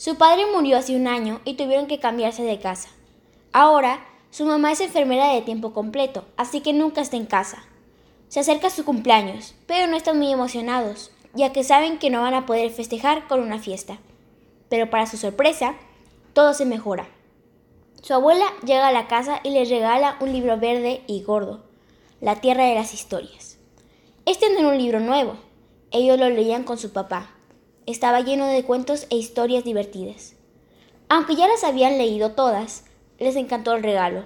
Su padre murió hace un año y tuvieron que cambiarse de casa. Ahora, su mamá es enfermera de tiempo completo, así que nunca está en casa. Se acerca su cumpleaños, pero no están muy emocionados, ya que saben que no van a poder festejar con una fiesta. Pero para su sorpresa, todo se mejora. Su abuela llega a la casa y les regala un libro verde y gordo, La Tierra de las Historias. Este no era un libro nuevo, ellos lo leían con su papá, estaba lleno de cuentos e historias divertidas. Aunque ya las habían leído todas, les encantó el regalo.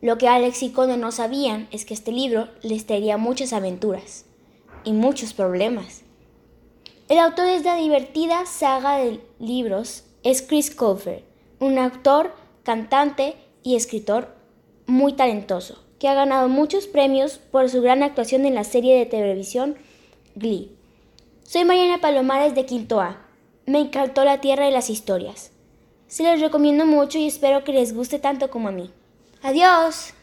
Lo que Alex y Conde no sabían es que este libro les traería muchas aventuras y muchos problemas. El autor de esta divertida saga de libros es Chris Colfer, un actor, cantante y escritor muy talentoso, que ha ganado muchos premios por su gran actuación en la serie de televisión Glee. Soy Mariana Palomares de Quinto A. Me encantó la tierra y las historias. Se los recomiendo mucho y espero que les guste tanto como a mí. Adiós.